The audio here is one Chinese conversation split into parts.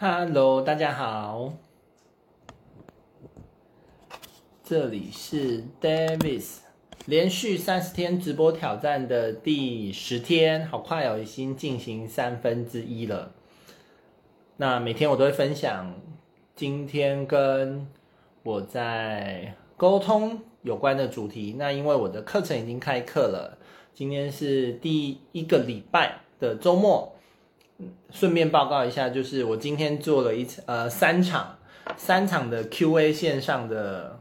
Hello，大家好，这里是 Davis，连续三十天直播挑战的第十天，好快哦，已经进行三分之一了。那每天我都会分享今天跟我在沟通有关的主题。那因为我的课程已经开课了，今天是第一个礼拜的周末。顺便报告一下，就是我今天做了一呃三场三场的 QA 线上的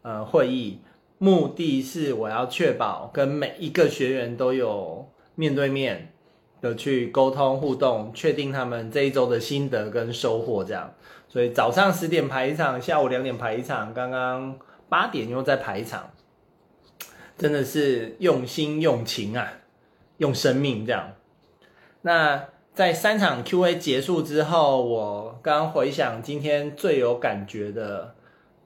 呃会议，目的是我要确保跟每一个学员都有面对面的去沟通互动，确定他们这一周的心得跟收获这样。所以早上十点排一场，下午两点排一场，刚刚八点又再排一场，真的是用心用情啊，用生命这样。那。在三场 QA 结束之后，我刚回想今天最有感觉的，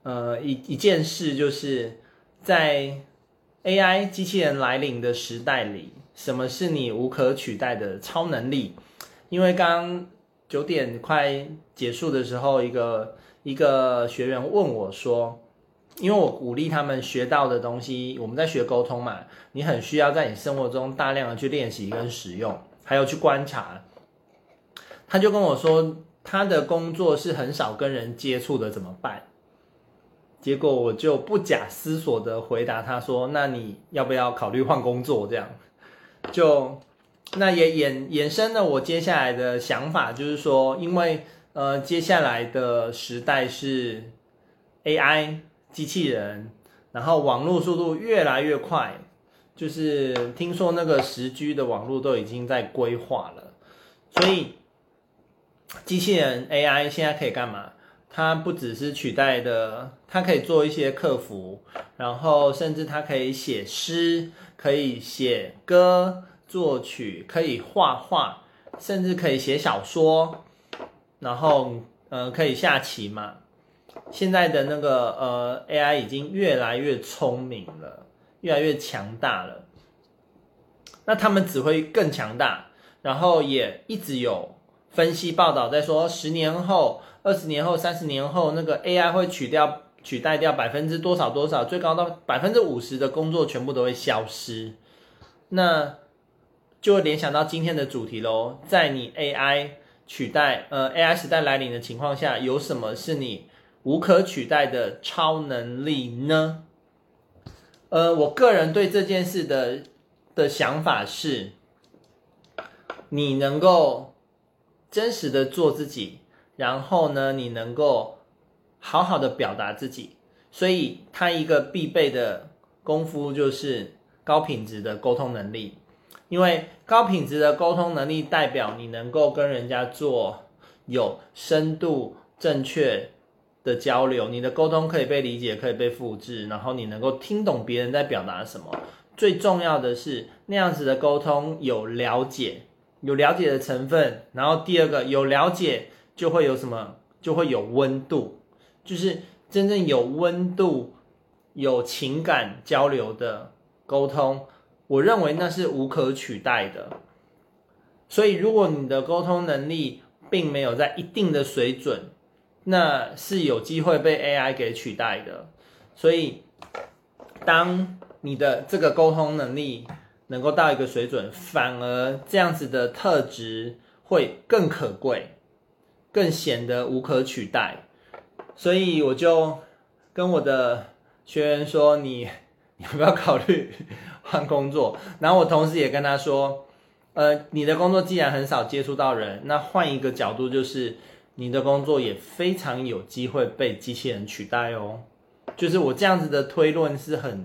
呃，一一件事，就是在 AI 机器人来临的时代里，什么是你无可取代的超能力？因为刚九点快结束的时候，一个一个学员问我说，因为我鼓励他们学到的东西，我们在学沟通嘛，你很需要在你生活中大量的去练习跟使用，还有去观察。他就跟我说，他的工作是很少跟人接触的，怎么办？结果我就不假思索的回答他说：“那你要不要考虑换工作？”这样，就那也衍衍生了我接下来的想法，就是说，因为呃，接下来的时代是 AI 机器人，然后网络速度越来越快，就是听说那个十 G 的网络都已经在规划了，所以。机器人 AI 现在可以干嘛？它不只是取代的，它可以做一些客服，然后甚至它可以写诗，可以写歌、作曲，可以画画，甚至可以写小说，然后呃可以下棋嘛。现在的那个呃 AI 已经越来越聪明了，越来越强大了。那他们只会更强大，然后也一直有。分析报道在说，十年后、二十年后、三十年后，那个 AI 会取掉、取代掉百分之多少多少，最高到百分之五十的工作全部都会消失。那就会联想到今天的主题喽，在你 AI 取代呃 AI 时代来临的情况下，有什么是你无可取代的超能力呢？呃，我个人对这件事的的想法是，你能够。真实的做自己，然后呢，你能够好好的表达自己，所以他一个必备的功夫就是高品质的沟通能力。因为高品质的沟通能力代表你能够跟人家做有深度、正确的交流，你的沟通可以被理解，可以被复制，然后你能够听懂别人在表达什么。最重要的是，那样子的沟通有了解。有了解的成分，然后第二个有了解就会有什么？就会有温度，就是真正有温度、有情感交流的沟通，我认为那是无可取代的。所以，如果你的沟通能力并没有在一定的水准，那是有机会被 AI 给取代的。所以，当你的这个沟通能力，能够到一个水准，反而这样子的特质会更可贵，更显得无可取代。所以我就跟我的学员说：“你你要不要考虑换工作？”然后我同时也跟他说：“呃，你的工作既然很少接触到人，那换一个角度，就是你的工作也非常有机会被机器人取代哦。”就是我这样子的推论是很。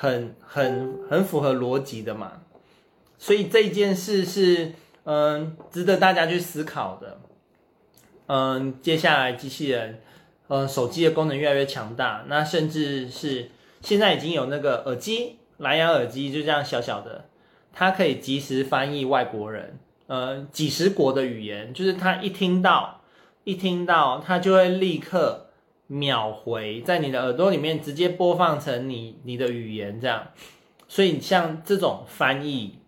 很很很符合逻辑的嘛，所以这件事是嗯值得大家去思考的。嗯，接下来机器人，嗯，手机的功能越来越强大，那甚至是现在已经有那个耳机，蓝牙耳机就这样小小的，它可以即时翻译外国人，呃，几十国的语言，就是它一听到一听到，它就会立刻。秒回在你的耳朵里面直接播放成你你的语言这样，所以像这种翻译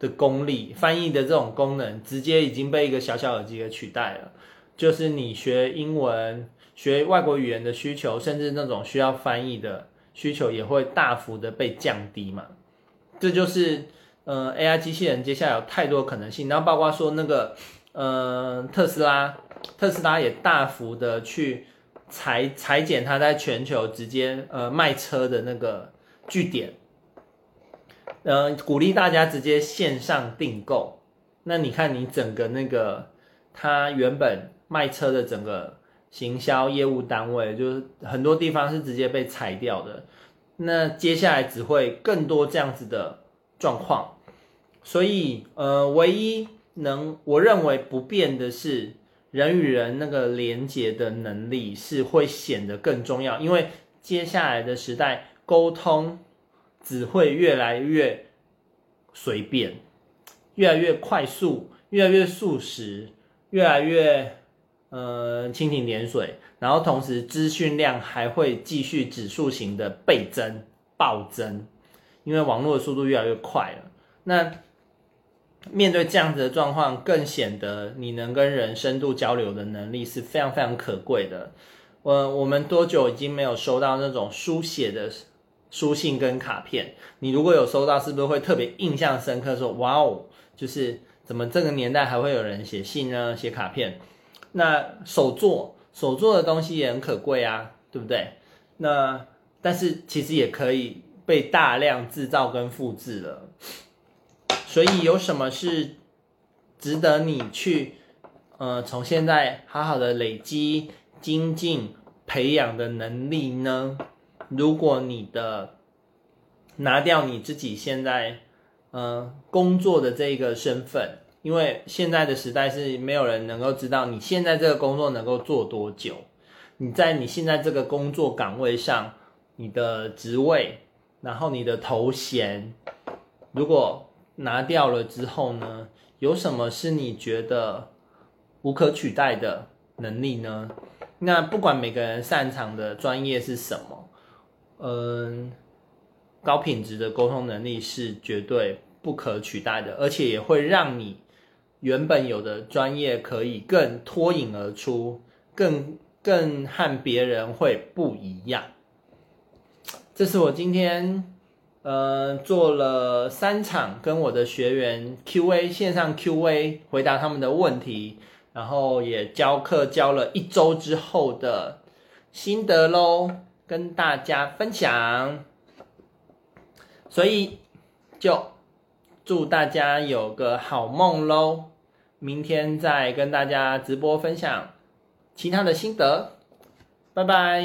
的功力，翻译的这种功能，直接已经被一个小小耳机给取代了。就是你学英文、学外国语言的需求，甚至那种需要翻译的需求，也会大幅的被降低嘛。这就是呃 AI 机器人接下来有太多可能性，然后包括说那个呃特斯拉，特斯拉也大幅的去裁裁减它在全球直接呃卖车的那个据点，呃鼓励大家直接线上订购。那你看你整个那个它原本卖车的整个行销业务单位，就是很多地方是直接被裁掉的。那接下来只会更多这样子的状况，所以呃，唯一能我认为不变的是人与人那个连接的能力是会显得更重要，因为接下来的时代沟通只会越来越随便，越来越快速，越来越速食，越来越呃蜻蜓点水。然后同时，资讯量还会继续指数型的倍增、暴增，因为网络的速度越来越快了。那面对这样子的状况，更显得你能跟人深度交流的能力是非常非常可贵的。我我们多久已经没有收到那种书写的书信跟卡片？你如果有收到，是不是会特别印象深刻？说哇哦，就是怎么这个年代还会有人写信呢？写卡片？那手作。手做的东西也很可贵啊，对不对？那但是其实也可以被大量制造跟复制了，所以有什么是值得你去呃从现在好好的累积、精进、培养的能力呢？如果你的拿掉你自己现在呃工作的这个身份。因为现在的时代是没有人能够知道你现在这个工作能够做多久，你在你现在这个工作岗位上，你的职位，然后你的头衔，如果拿掉了之后呢，有什么是你觉得无可取代的能力呢？那不管每个人擅长的专业是什么，嗯，高品质的沟通能力是绝对不可取代的，而且也会让你。原本有的专业可以更脱颖而出，更更和别人会不一样。这是我今天呃做了三场跟我的学员 Q&A 线上 Q&A 回答他们的问题，然后也教课教了一周之后的心得喽，跟大家分享。所以就。祝大家有个好梦喽！明天再跟大家直播分享其他的心得，拜拜。